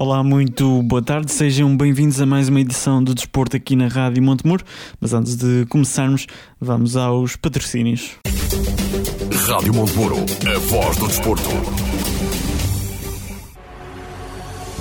Olá, muito boa tarde, sejam bem-vindos a mais uma edição do Desporto aqui na Rádio Montemuro. Mas antes de começarmos, vamos aos patrocínios. Rádio Montemuro, a voz do desporto.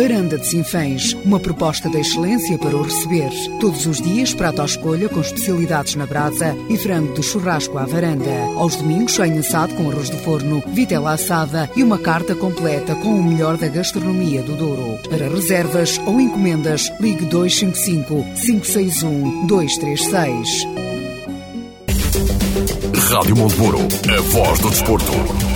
Varanda de Sinfãs, uma proposta de excelência para o receber. Todos os dias, prato à escolha com especialidades na brasa e frango de churrasco à varanda. Aos domingos, sonho assado com arroz de forno, vitela assada e uma carta completa com o melhor da gastronomia do Douro. Para reservas ou encomendas, ligue 255 561 236. Rádio Montemuro, a voz do desporto.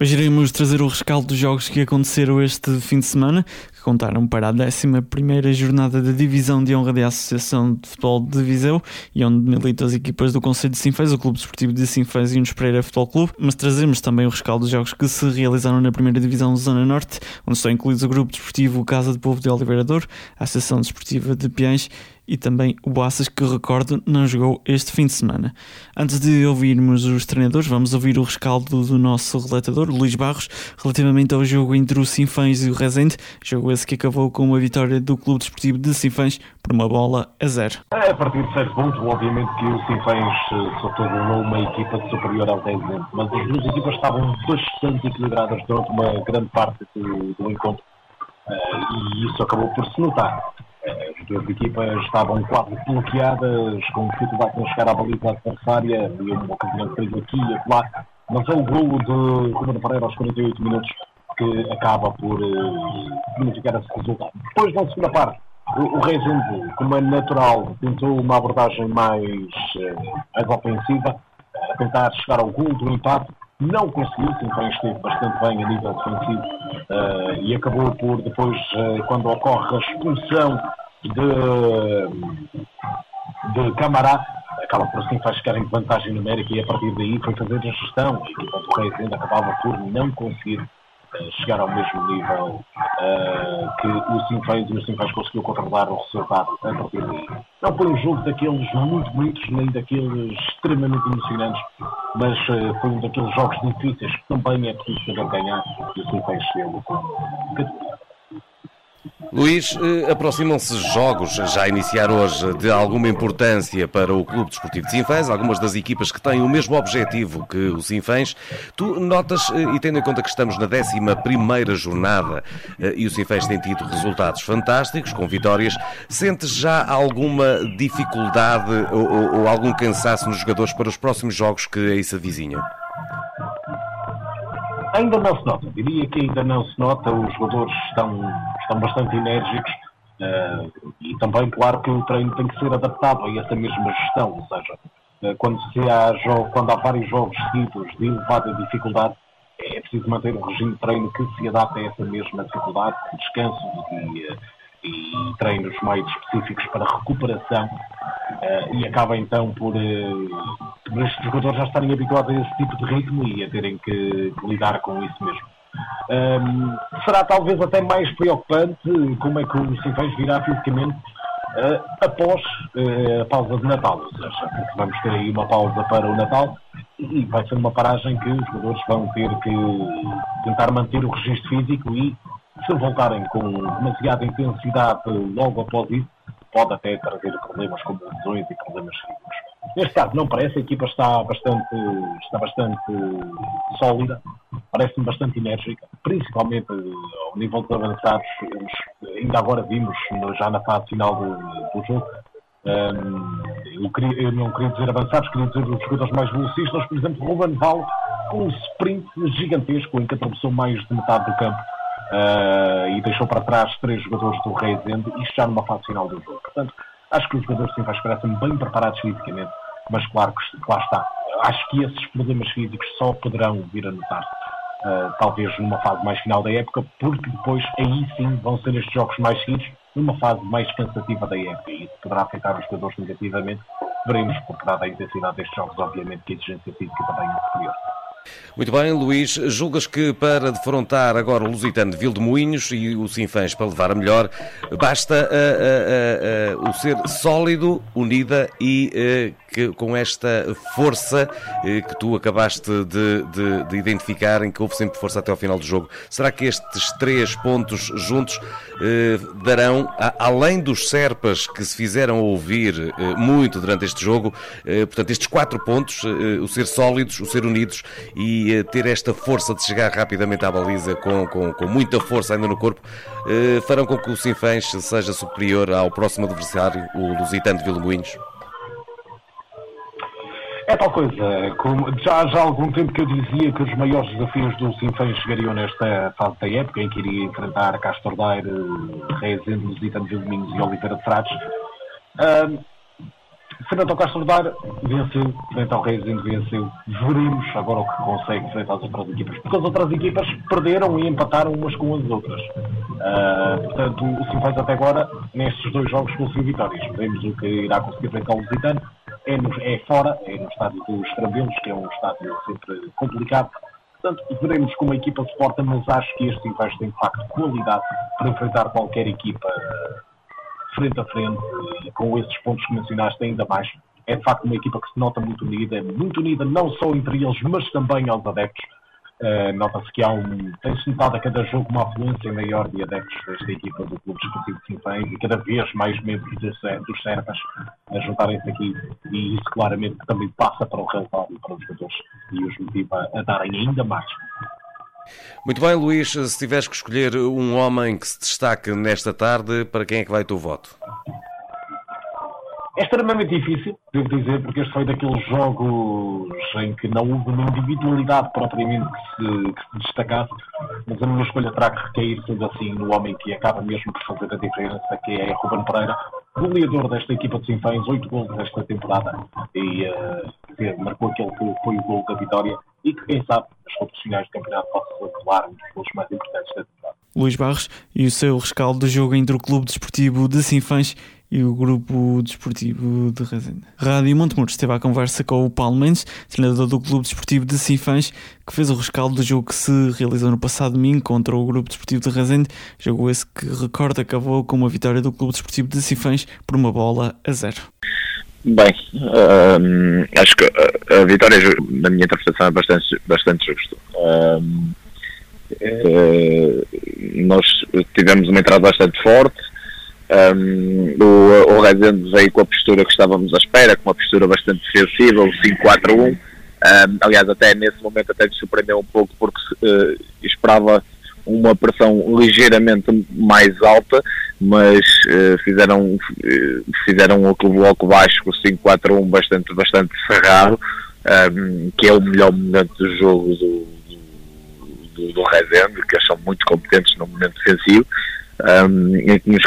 Hoje iremos trazer o rescaldo dos jogos que aconteceram este fim de semana, que contaram para a 11 jornada da Divisão de Honra da Associação de Futebol de Viseu e onde militam as equipas do Conselho de Sinfãs, o Clube Desportivo de Sinfãs e o Pereira Futebol Clube, mas trazemos também o rescaldo dos jogos que se realizaram na primeira Divisão Zona Norte, onde estão incluídos o Grupo Desportivo Casa de Povo de Oliveira Douro, a Associação Desportiva de Piães e também o Boaças, que recordo não jogou este fim de semana. Antes de ouvirmos os treinadores, vamos ouvir o rescaldo do nosso relatador, Luís Barros, relativamente ao jogo entre o Sinfãs e o Rezende, jogo esse que acabou com uma vitória do Clube Desportivo de Sinfãs por uma bola a zero. É, a partir de certo ponto, obviamente que o Sinfãs eh, tornou uma equipa superior ao Rezende, mas as duas equipas estavam bastante equilibradas durante uma grande parte do, do encontro uh, e isso acabou por se notar. As duas equipas estavam quase bloqueadas, com dificuldade em chegar à baliza adversária, e uma ocasião fez aqui e acolá. Mas é o golo de Ruben Pereira aos 48 minutos que acaba por uh, significar esse resultado. Depois, na segunda parte, o, o como é natural, tentou uma abordagem mais, uh, mais ofensiva, a tentar chegar ao golo do empate, não conseguiu, Sinfãs esteve bastante bem a nível defensivo uh, e acabou por depois, uh, quando ocorre a expulsão de, de Camará, acaba por Sinfãs ficar em vantagem numérica e a partir daí foi fazer a gestão e enquanto o Reis ainda acabava por não conseguir chegar ao mesmo nível que o Sinfãs e o Sinfãs conseguiu controlar o resultado a partir daí. Não foi um jogo daqueles muito bonitos, nem daqueles extremamente emocionantes, mas uh, foi um daqueles jogos difíceis que também é preciso saber ganhar e assim foi chegando com. Luís, eh, aproximam-se jogos já a iniciar hoje de alguma importância para o Clube Desportivo de Sinfãs, algumas das equipas que têm o mesmo objetivo que o Sinfãs. Tu notas, eh, e tendo em conta que estamos na 11 jornada e o Sinfãs tem tido resultados fantásticos, com vitórias, sentes já alguma dificuldade ou, ou, ou algum cansaço nos jogadores para os próximos jogos que aí se avizinham? Ainda não se nota, diria que ainda não se nota, os jogadores estão, estão bastante enérgicos uh, e também, claro, que o treino tem que ser adaptado a essa mesma gestão, ou seja, uh, quando, se há quando há vários jogos seguidos de elevada dificuldade, é preciso manter um regime de treino que se adapte a essa mesma dificuldade, com descanso e, e treinos mais específicos para recuperação Uh, e acaba então por, uh, por estes jogadores já estarem habituados a esse tipo de ritmo e a terem que, lidar com isso mesmo. Um, será talvez até mais preocupante como é que o Sinfãs virá fisicamente uh, após a pausa de Natal, ou seja, vamos ter aí uma pausa para o Natal e vai ser uma paragem que os jogadores vão ter que tentar manter o registro físico e se voltarem com demasiada intensidade logo após isso, pode até trazer problemas como lesões e problemas físicos. Neste caso, não parece, a equipa está bastante, está bastante sólida, parece-me bastante enérgica, principalmente ao nível dos avançados. Ainda agora vimos, já na fase final do, do jogo, Um, eu, queria, eu, não queria dizer avançados, queria dizer os jogadores mais velocistas, por exemplo, Ruben Val, com um sprint gigantesco em que atravessou mais de metade do campo uh, e deixou para trás três jogadores do Rezende, isto já numa fase final do jogo. Portanto, acho que os jogadores sim parecem bem preparados fisicamente, mas claro que lá está. Acho que esses problemas físicos só poderão vir a notar-se. Uh, talvez numa fase mais final da época, porque depois aí sim vão ser estes jogos mais seguidos, numa fase mais cansativa da época, e isso poderá afetar os jogadores negativamente. Veremos, porque dada a intensidade destes jogos, obviamente que a exigência física também é superior. Muito bem, Luís. Julgas que para defrontar agora o Lusitano de Vildemoinhos e o Sinfãs para levar a melhor, basta uh, uh, uh, o ser sólido, unida e que, com esta força que tu acabaste de, de, de, identificar, em que houve sempre força até ao final do jogo. Será que estes três pontos juntos darão, além dos Serpas que se fizeram ouvir muito durante este jogo, portanto, estes quatro pontos, o ser sólidos, o ser unidos e eh, ter esta força de chegar rapidamente à baliza com, com, com muita força ainda no corpo, eh, farão com que o Sinfãs seja superior ao próximo adversário, o Lusitano de Vilmoinhos? É tal coisa, já, já há algum tempo que eu dizia que os maiores desafios do Sinfãs chegariam nesta fase da época, em que iria enfrentar Castro Daire, Rezende, Lusitano de Vilmoinhos e Oliveira de Frades. Fernando Castro Dar venceu, frente ao Reising venceu. Veremos agora o que consegue frente às outras equipas, porque as outras equipas perderam e empataram umas com as outras. Uh, portanto, o Simfãs até agora, nestes dois jogos, conseguiu vitórias. Veremos o que irá conseguir frente ao Lusitano. É, no, é fora, é no estádio dos Trambelos, que é um estádio sempre complicado. Portanto, veremos como a equipa se porta, mas acho que este Simfãs tem de facto qualidade para enfrentar qualquer equipa frente a frente, com esses pontos que mencionaste ainda mais, é de facto uma equipa que se nota muito unida, é muito unida não só entre eles, mas também aos adeptos. Uh, Nota-se que há um. Tem-se notado a cada jogo uma afluência maior de adeptos desta equipa do Clube Desportivo de Sinfãs e cada vez mais membros dos, dos Servas a juntarem-se aqui. E isso claramente também passa para o resultado e para os jogadores e os motiva a darem ainda mais. Muito bem, Luís, se tiveres que escolher um homem que se destaque nesta tarde, para quem é que vai o teu voto? É extremamente difícil, devo dizer, porque este foi daqueles jogos em que não houve uma individualidade propriamente que se, que se destacasse, mas a minha escolha terá que recair, sendo assim, no homem que acaba mesmo por fazer a diferença, que é Ruben Pereira, goleador desta equipa de Sinfãs, oito gols desta temporada, e uh, marcou aquele que foi o gol da vitória, e que, quem sabe, as competições do campeonato possam revelar um dos gols mais importantes da temporada. Luís Barros e o seu rescaldo do jogo entre o Clube Desportivo de Sinfãs e o Grupo Desportivo de Rezende. Rádio Montemuro esteve à conversa com o Paulo Mendes, treinador do Clube Desportivo de Sinfãs, que fez o rescaldo do jogo que se realizou no passado domingo contra o Grupo Desportivo de Rezende, jogo esse que, recorda, acabou com uma vitória do Clube Desportivo de Sinfãs por uma bola a zero. Bem, uh, acho que a, vitória, na minha interpretação, é bastante, bastante justa. Uh, uh, nós tivemos uma entrada bastante forte, um, o, o Rezende veio com a postura que estávamos à espera, com uma postura bastante defensiva, o 5-4-1. Um, aliás, até nesse momento até me surpreendeu um pouco porque uh, esperava uma pressão ligeiramente mais alta, mas uh, fizeram, uh, fizeram o bloco baixo o 5-4-1 bastante, bastante cerrado, um, que é o melhor momento do jogo do, do, do Rezende, que eles são muito competentes no momento defensivo, um, em que nos,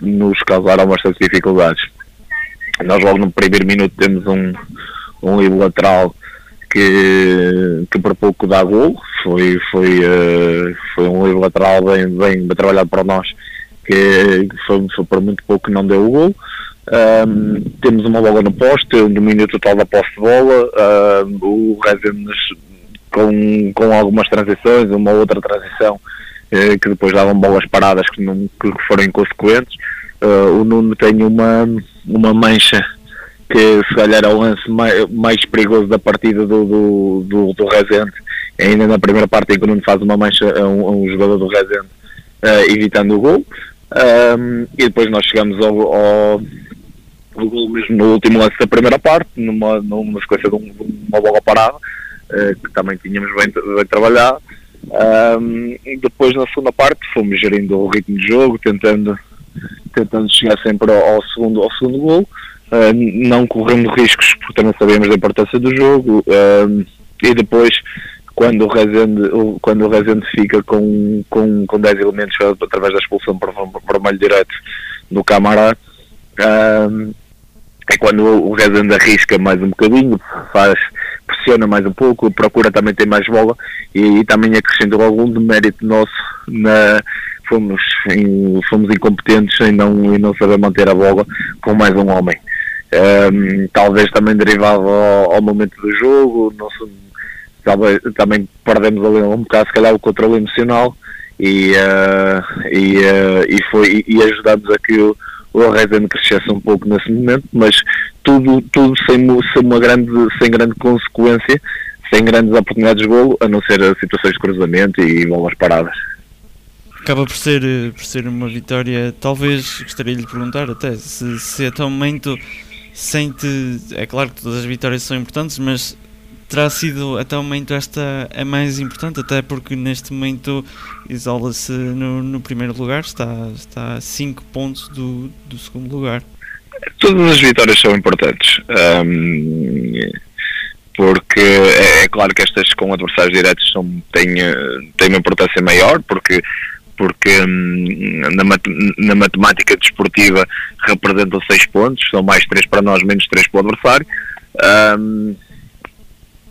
nos causaram bastantes dificuldades. Nós logo no primeiro minuto temos um, um livro lateral que, que por pouco dá gol, foi, foi, uh, foi um livro lateral bem, bem, trabalhado para nós, que foi, foi por muito pouco que não deu o gol. Um, temos uma bola no poste, um domínio total da posse de bola, o Rezende com, com algumas transições, uma outra transição que depois davam bolas paradas que, não, que foram inconsequentes. Uh, o Nuno tem uma, uma mancha que se calhar é o lance mais, mais perigoso da partida do, do, do, do Rezende, ainda na primeira parte em que o Nuno faz uma mancha a um, a um jogador do Rezende, uh, evitando o gol. Um, e depois nós chegamos ao, ao, ao gol mesmo no último lance da primeira parte, numa, numa sequência de, um, de uma bola parada, uh, que também tínhamos bem, bem trabalhado. Um, depois na segunda parte fomos gerindo o ritmo de jogo, tentando tentando chegar sempre ao, ao segundo, ao segundo gol, uh, não correndo riscos, porque também sabemos da importância do jogo, uh, e depois quando o Rezende, quando o Rezende fica com, com, com 10 elementos através da expulsão por vermelho direto no Camará, uh, é quando o Rezende arrisca mais um bocadinho, faz, pressiona mais um pouco, procura também ter mais bola e, e também acrescentou algum demérito nosso na, fomos, em, fomos incompetentes em não, em não saber manter a bola com mais um homem. Um, talvez também derivado ao, ao, momento do jogo, não sei, talvez também perdemos ali um bocado se calhar o controle emocional e, uh, e, uh, e, foi, e ajudamos a que o, o Rezende crescesse um pouco nesse momento, mas tudo, tudo sem, sem, uma grande, sem grande consequência, sem grandes oportunidades de golo, a não ser situações de cruzamento e bolas paradas acaba por ser, por ser uma vitória. Talvez gostaria de lhe perguntar até se, se até o momento sente. É claro que todas as vitórias são importantes, mas terá sido até o momento esta a mais importante, até porque neste momento isola-se no, no, primeiro lugar, está, está a 5 pontos do, do segundo lugar. Todas as vitórias são importantes. Um, porque é, é, claro que estas com adversários diretos são, têm, têm uma importância maior, porque porque na, mat na, matemática desportiva representam 6 pontos, são mais 3 para nós, menos 3 para o adversário.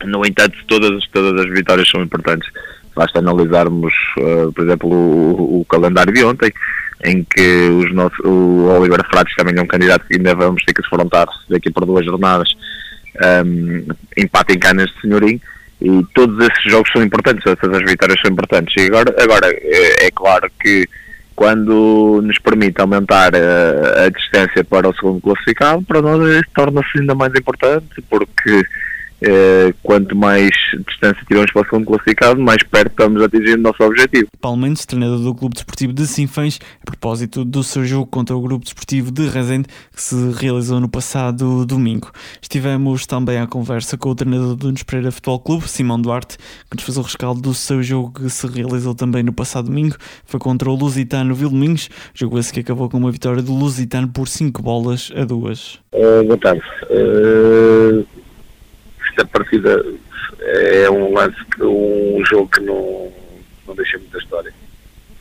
No entanto, todas, todas as vitórias são importantes. Basta analisarmos, uh, por exemplo, o, o, calendário de ontem, em que os nossos, o Oliver Frates também é um candidato que ainda vamos ter que se frontar daqui por duas jornadas. Um, empate em canas de senhorinho e todos esses jogos são importantes, essas as vitórias são importantes. E agora, agora é, é claro que quando nos permite aumentar a, a, distância para o segundo classificado, para nós torna-se ainda mais importante, porque eh, quanto mais distância tiramos para o segundo classificado, mais perto estamos atingindo o nosso objetivo. Paulo Mendes, treinador do Clube Desportivo de Sinfãs, a propósito do seu jogo contra o Grupo Desportivo de Rezende, que se realizou no passado domingo. Estivemos também à conversa com o treinador do Nespreira Futebol Clube, Simão Duarte, que nos fez o rescaldo do seu jogo que se realizou também no passado domingo, foi contra o Lusitano Vildomingos, jogo esse que acabou com uma vitória do Lusitano por 5 bolas a 2. Uh, boa tarde. Uh esta partida é um lance, um jogo que não, não deixa muita história.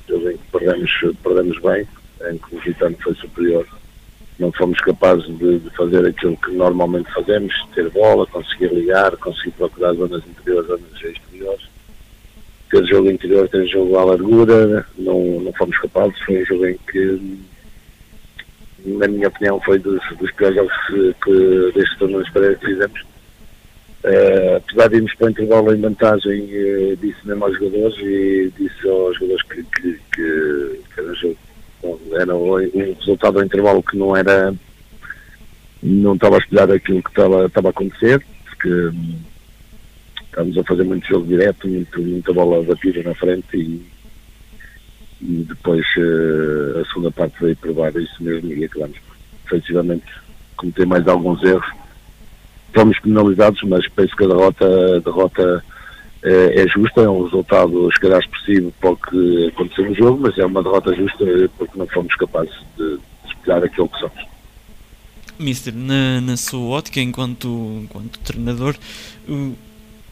Jogo em que perdemos, perdemos bem, em que o Gitano foi superior. Não fomos capazes de, de, fazer aquilo que normalmente fazemos, ter bola, conseguir ligar, conseguir procurar zonas interiores, zonas exteriores. Ter jogo interior, ter jogo à largura, não, não fomos capazes. Foi um jogo em que, na minha opinião, foi dos, dos piores jogos que, que destes torneios que fizemos Uh, apesar de irmos para o intervalo em vantagem, uh, disse mesmo aos jogadores e disse aos jogadores que, que, que, que era, era um resultado do intervalo que não era não estava a espelhar aquilo que estava, estava a acontecer, porque um, estávamos a fazer muito jogo direto, muito, muita bola batida na frente e, e depois uh, a segunda parte veio provar isso mesmo e acabamos efetivamente cometer mais alguns erros fomos penalizados, mas penso que a derrota, a derrota é, é, justa, é um resultado, se calhar, expressivo para o que aconteceu no jogo, mas é uma derrota justa porque não fomos capazes de, espelhar aquilo que somos. Mister, na, na sua ótica, enquanto, enquanto treinador, o,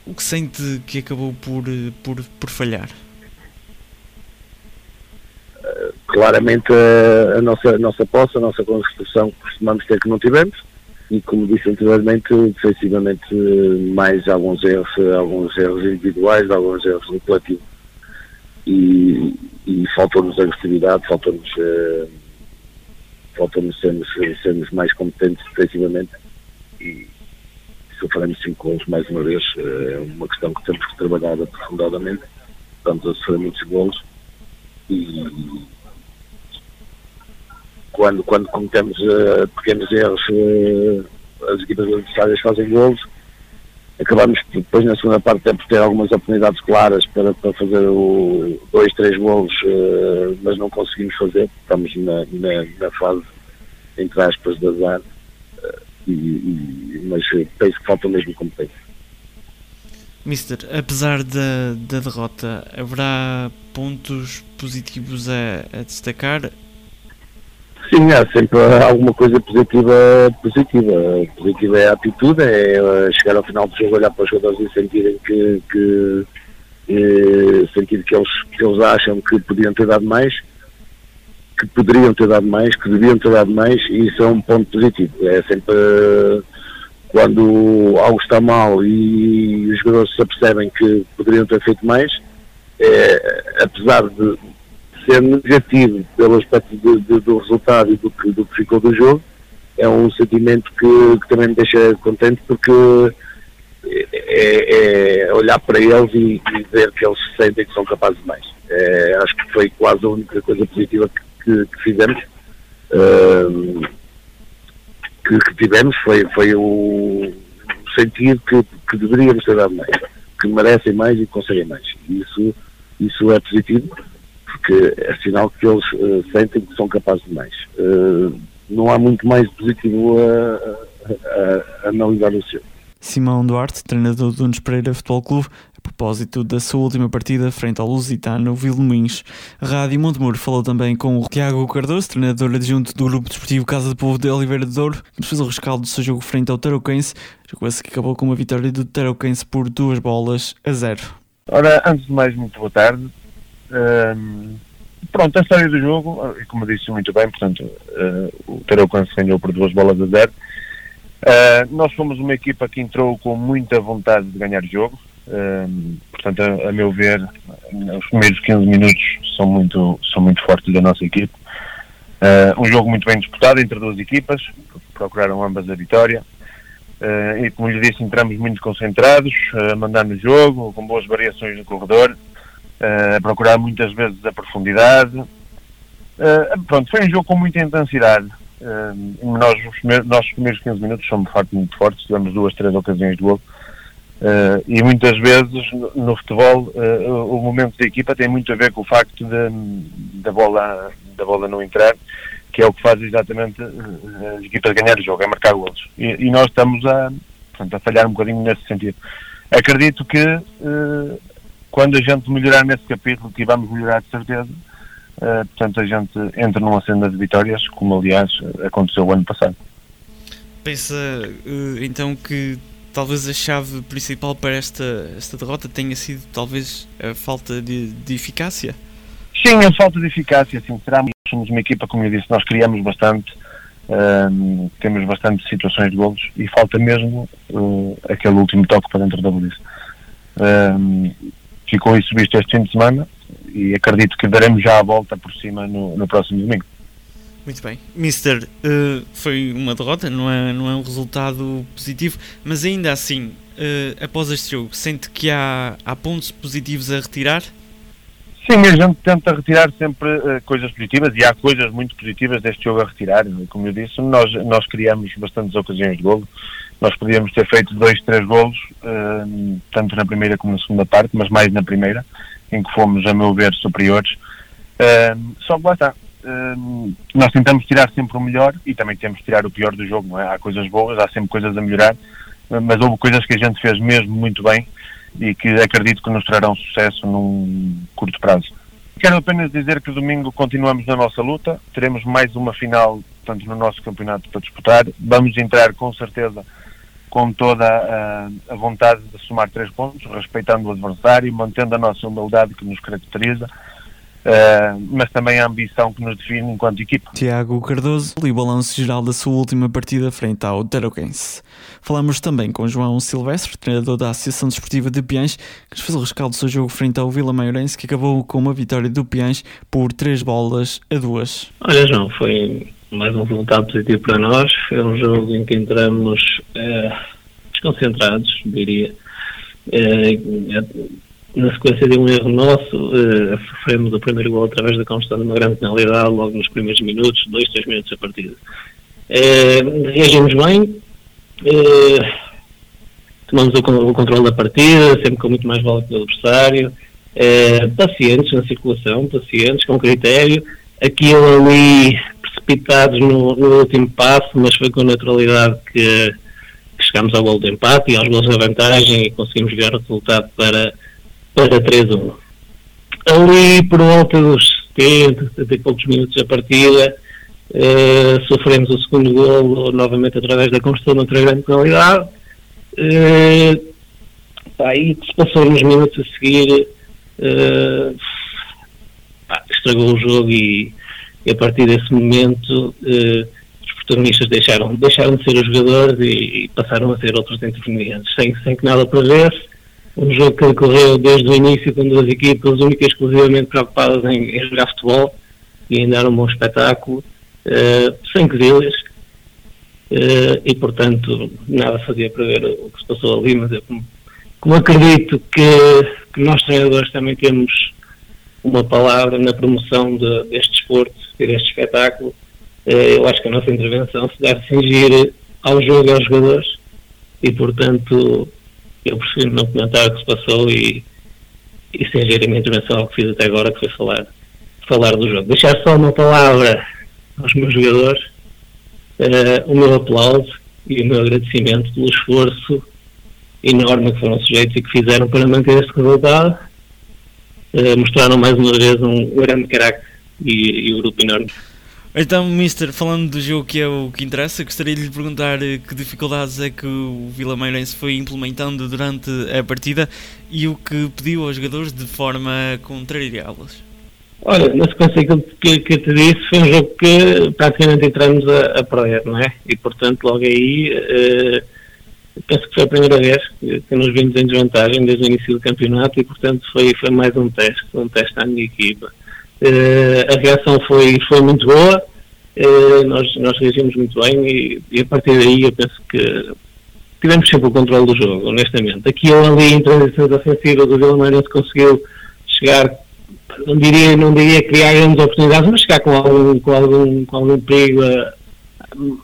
o que sente que acabou por, por, por falhar? Claramente a, a, nossa, a nossa posse, a nossa construção que costumamos ter que não tivemos e como disse anteriormente, defensivamente mais alguns erros, alguns erros individuais, alguns erros no coletivo. E, e faltou-nos agressividade, faltou-nos uh, faltou-nos sermos, sermos mais competentes defensivamente e sofremos cinco gols mais uma vez. Uh, é uma questão que temos que trabalhar aprofundadamente. Estamos a sofrer muitos gols e, quando, quando cometemos uh, pequenos erros, uh, as equipas adversárias fazem golos. Acabamos depois na segunda parte até por ter algumas oportunidades claras para, para fazer o dois, três golos, uh, mas não conseguimos fazer. Estamos na, na, na fase, entre aspas, de azar. E, e, mas penso que falta mesmo competência. Mister, apesar da, da derrota, haverá pontos positivos a, a destacar? Sim, há sempre alguma coisa positiva, positiva. Positiva é a atitude, é chegar ao final do jogo, olhar para os jogadores e sentirem que, que eh, sentir que eles, que eles acham que podiam ter dado mais, que poderiam ter dado mais, que deviam ter dado mais, e isso é um ponto positivo. É sempre quando algo está mal e os jogadores se apercebem que poderiam ter feito mais, é, apesar de ser negativo pelo aspecto de, de, do resultado e do que, do que ficou do jogo, é um sentimento que, que também me deixa contente porque é, é olhar para eles e, e, ver que eles sentem que são capazes de mais. É, acho que foi quase a única coisa positiva que, que, que fizemos. que, que, tivemos foi, foi o sentir que, que deveríamos ter dado mais, que merecem mais e conseguem mais. Isso, isso é positivo, porque é sinal que eles uh, sentem que são capazes de mais. Uh, não há muito mais positivo a, a, a analisar o seu. Simão Duarte, treinador do Nunes Pereira Futebol Clube, a propósito da sua última partida frente ao Lusitano Vilmins. A Rádio Montemuro falou também com o Tiago Cardoso, treinador adjunto do Grupo Desportivo Casa do Povo de Oliveira de Douro, que nos fez o rescaldo do seu jogo frente ao Tarouquense, jogo esse que acabou com uma vitória do Tarouquense por duas bolas a zero. Ora, antes de mais, muito boa tarde. Um, pronto, a história do jogo, como disse muito bem, portanto, uh, o Tarouquense ganhou por duas bolas a zero. Uh, nós fomos uma equipa que entrou com muita vontade de ganhar jogo. Uh, portanto, a, a, meu ver, os primeiros 15 minutos são muito, são muito fortes da nossa equipe. Uh, um jogo muito bem disputado entre duas equipas, procuraram ambas a vitória. e como lhe disse, entramos muito concentrados, a mandar no jogo, com boas variações no corredor, a procurar muitas vezes a profundidade. pronto, foi um jogo com muita intensidade. Uh, nós, os primeiros, nossos primeiros 15 minutos facto muito fortes, tivemos duas, três ocasiões de gol. Uh, e muitas vezes no, futebol uh, o momento da equipa tem muito a ver com o facto da, bola, da bola não entrar, que é o que faz exatamente uh, as equipas ganhar o jogo, é marcar golos. E, e, nós estamos a, portanto, a falhar um bocadinho nesse sentido. Acredito que quando a gente melhorar nesse capítulo, que vamos melhorar de certeza, Uh, portanto, a gente entra numa senda de vitórias, como aliás aconteceu o ano passado. Pensa uh, então que talvez a chave principal para esta, esta derrota tenha sido talvez a falta de, de eficácia? Sim, a falta de eficácia, sim. Será, somos uma equipa, como eu disse, nós criamos bastante, uh, temos bastante situações de golos e falta mesmo aquele último toque para dentro da baliza. Ficou isso visto este fim de semana e acredito que daremos já a volta por cima no, no próximo domingo. Muito bem. Mister, uh, foi uma derrota, não é, não é um resultado positivo, mas ainda assim, uh, após este jogo, sente que há, há pontos positivos a retirar? Sim, a gente tenta retirar sempre uh, coisas positivas e há coisas muito positivas deste jogo a retirar. Como eu disse, nós, nós criamos bastantes ocasiões de golo. Nós podíamos ter feito dois, três golos, tanto na primeira como na segunda parte, mas mais na primeira em que fomos, a meu ver, superiores. Uh, só que lá está. Uh, nós tentamos tirar sempre o melhor e também temos de tirar o pior do jogo, é? Há coisas boas, há sempre coisas a melhorar, mas houve coisas que a gente fez mesmo muito bem e que acredito que nos trarão sucesso num curto prazo. Quero apenas dizer que domingo continuamos na nossa luta, teremos mais uma final, tanto no nosso campeonato para disputar. Vamos entrar com certeza com toda a, a, vontade de somar três pontos, respeitando o adversário, mantendo a nossa humildade que nos caracteriza, uh, mas também a ambição que nos define enquanto equipa. Tiago Cardoso e o balanço geral da sua última partida frente ao Tarouquense. Falamos também com João Silvestre, treinador da Associação Desportiva de Piães, que nos fez o rescaldo do seu jogo frente ao Vila Maiorense, que acabou com uma vitória do Piães por três bolas a duas. Olha, João, foi mais um resultado positivo para nós. Foi um jogo em que entramos eh, desconcentrados, diria. Eh, na sequência de um erro nosso, eh, sofremos o primeiro gol através da construção de uma grande penalidade logo nos primeiros minutos, dois, três minutos da partida. Eh, reagimos bem, tomamos o, o, controle da partida, sempre com muito mais bola que o adversário, pacientes na circulação, pacientes, com critério, aquilo ali precipitados no, no, último passo, mas foi com naturalidade que, que chegámos ao gol de empate e aos gols de vantagem e conseguimos virar o resultado para, para 3-1. Ali, por volta dos 70, 70 e poucos minutos da partida, Uh, sofremos o segundo gol novamente através da construção de outra grande qualidade. Uh, pá, e que se passou nos minutos a seguir uh, pá, estragou o jogo e, e, a partir desse momento uh, os protagonistas deixaram, deixaram de ser os jogadores e, e passaram a ser outros intervenientes, sem, sem que nada perdesse. Um jogo que decorreu desde o início com duas equipas únicas exclusivamente preocupadas em, em jogar futebol e ainda era um bom espetáculo, uh, sem quesilhas. Uh, e portanto nada fazia prever o que se passou ali, mas eu como, como acredito que, que nós treinadores também temos uma palavra na promoção de, deste desporto e deste espetáculo. Eh, eu acho que a nossa intervenção se deve cingir ao jogo e aos jogadores e, portanto, eu prefiro não comentar o que se passou e, e cingir a minha intervenção ao que fiz até agora, que foi falar, falar do jogo. Deixar só uma palavra aos meus jogadores, uh, o meu aplauso e o meu agradecimento pelo esforço enorme que foram sujeitos e que fizeram para manter este resultado eh, mostraram mais uma vez um grande carácter e, e um grupo enorme. Então, Mister, falando do jogo que é o que interessa, gostaria de lhe perguntar eh, que dificuldades é que o Vila Meirense foi implementando durante a partida e o que pediu aos jogadores de forma a contrariá-los. Olha, na sequência que, que, te disse, foi um jogo que praticamente entramos a, a perder, não é? E portanto, logo aí, uh, penso que foi a primeira vez que nos vimos em desvantagem desde o início do campeonato e, portanto, foi, foi mais um teste, um teste à minha equipa. Uh, a reação foi, foi muito boa, uh, nós, nós reagimos muito bem e, e, a partir daí eu penso que tivemos sempre o controle do jogo, honestamente. Aqui ou ali, em transições ofensivas, o Vila Marense conseguiu chegar, não diria, não diria criar grandes oportunidades, mas chegar com algum, com algum, com algum perigo a,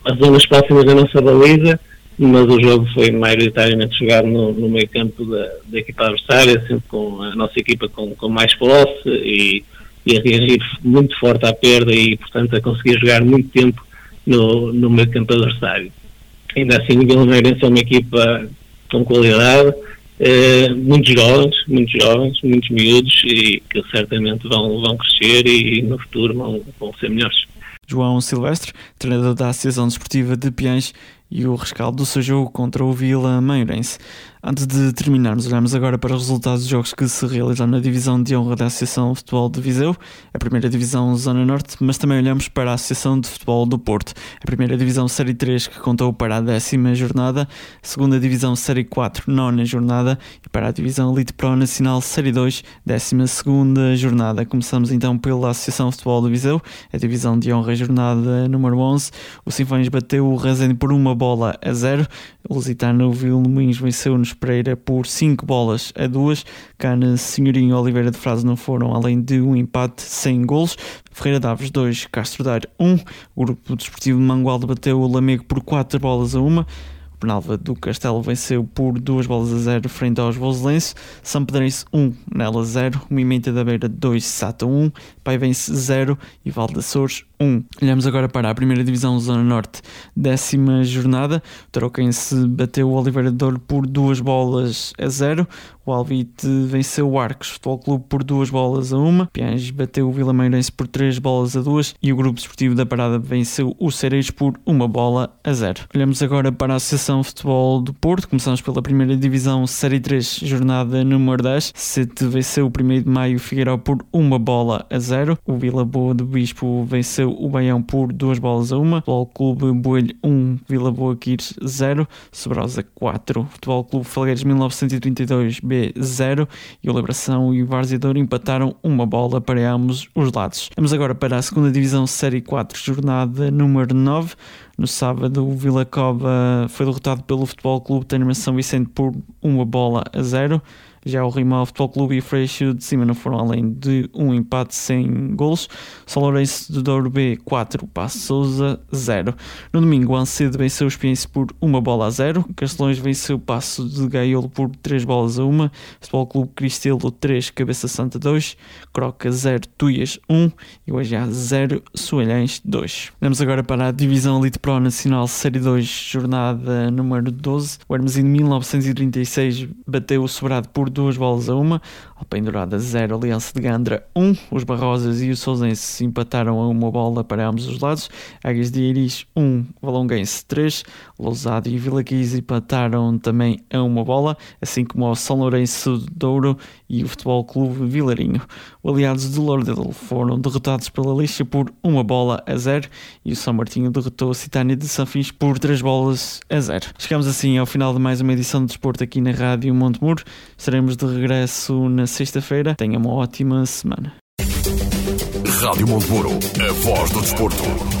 a zonas próximas da nossa baliza mas o jogo foi maioritariamente jogado no, no meio campo da, da, equipa adversária, sempre com a nossa equipa com, com mais posse e, e, a reagir muito forte à perda e, portanto, a conseguir jogar muito tempo no, no meio campo adversário. Ainda assim, o Meirense é uma equipa com qualidade, eh, muitos jovens, muitos jovens, muitos miúdos e que certamente vão, vão crescer e, e no futuro vão, vão ser melhores. João Silvestre, treinador da Associação Desportiva de Piães, e o rescaldo do seu jogo contra o Vila Meirense. Antes de terminarmos, olhamos agora para os resultados dos jogos que se realizaram na divisão de honra da Associação de Futebol de Viseu, a primeira divisão Zona Norte, mas também olhamos para a Associação de Futebol do Porto, a primeira divisão Série 3 que contou para a décima jornada, a segunda divisão Série 4, nona jornada e para a divisão Elite Pro Nacional Série 2, décima segunda jornada. Começamos então pela Associação de Futebol de Viseu, a divisão de honra jornada número 11. O Sinfãs bateu o Rezende por uma bola a zero. O Lusitano Vilmins venceu-nos Pereira por 5 bolas a 2. Cana Senhorinho Oliveira de Frase não foram além de um empate sem golos. Ferreira Daves 2, Castro Daire 1. O grupo desportivo de Mangualde bateu o Lamego por 4 bolas a 1. Penalva do Castelo venceu por 2 bolas a 0 frente aos Voselenses, São Pedrense 1, Nela 0, Mimenta da Beira 2, Sata 1, Paivense 0 e Valdeçores 1. Olhamos agora para a primeira divisão Zona Norte, décima jornada. O Tarouquense bateu o Oliveira de Douro por 2 bolas a 0, o Alvite venceu o Arcos Futebol Clube por 2 bolas a 1, Pianges bateu o Vila Meirense por 3 bolas a 2 e o Grupo Esportivo da Parada venceu o Cereis por 1 bola a 0. Olhamos agora para a Associação Futebol do Porto. Começamos pela primeira divisão, Série 3, jornada número 10. Sete venceu o 1 de maio Figueiró por uma bola a zero. O Vila Boa do Bispo venceu o Baião por duas bolas a uma. Futebol Clube Boelho 1, Vila Boa Quires 0. Sobrosa 4. Futebol Clube Falgueiras 1932 B 0. E o Libração e o Varzedouro empataram uma bola para ambos os lados. Vamos agora para a segunda divisão, Série 4, jornada número 9. No sábado, o Vila Cova foi derrotado pelo Futebol Clube Terma São Vicente por uma bola a zero. Já o Rimal Futebol Clube e o Freixo de cima não foram além de um empate sem golos. São Lourenço de Douro B 4, Passo Souza 0. No domingo, o Ancedo venceu os Piense por uma bola a 0. Castelões venceu o Passo de Gaiolo por 3 bolas a 1. Futebol Clube Cristelo 3, Cabeça Santa 2. Croca 0, Tuias 1. E hoje há 0, Soalhães 2. Vamos agora para a Divisão Elite Pro Nacional Série 2, jornada número 12. O Hermesino 1936 bateu o Sobrado por duas bolas a uma. Alpendurada 0, Aliança de Gandra 1. Os Barrosas e o Sousense empataram a uma bola para ambos os lados. Águias de Iris 1, Valonguense 3. Lousado e Vila Guiz empataram também a uma bola, assim como o São Lourenço de Douro e o Futebol Clube Vilarinho. O Aliados de Lourdel foram derrotados pela lixa por uma bola a zero e o São Martinho derrotou a Citânia de Sanfins por três bolas a zero. Chegamos assim ao final de mais uma edição de desporto aqui na Rádio Montemuro. Estaremos de regresso na sexta-feira. Tenha uma ótima semana. Rádio Montemuro, a voz do desporto.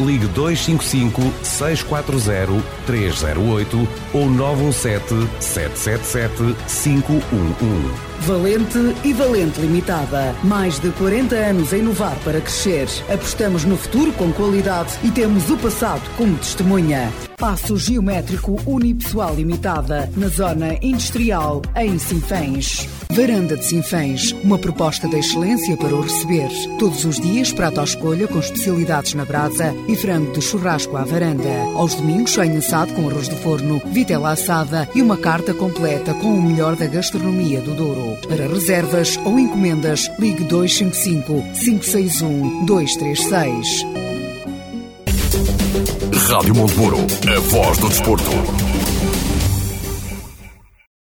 ligue 255 640 308 ou 917 777 511. Valente e Valente Limitada. Mais de 40 anos a inovar para crescer. Apostamos no futuro com qualidade e temos o passado como testemunha. Passo Geométrico Unipessoal Limitada, na Zona Industrial, em Sinfãs. Varanda de Sinfãs, uma proposta de excelência para o receber. Todos os dias, prato à escolha com especialidades na brasa e frango de churrasco à varanda. Aos domingos, sonho assado com arroz de forno, vitela assada e uma carta completa com o melhor da gastronomia do Douro. Para reservas ou encomendas, ligue 255 561 236. Rádio Montemuro, a voz do desporto.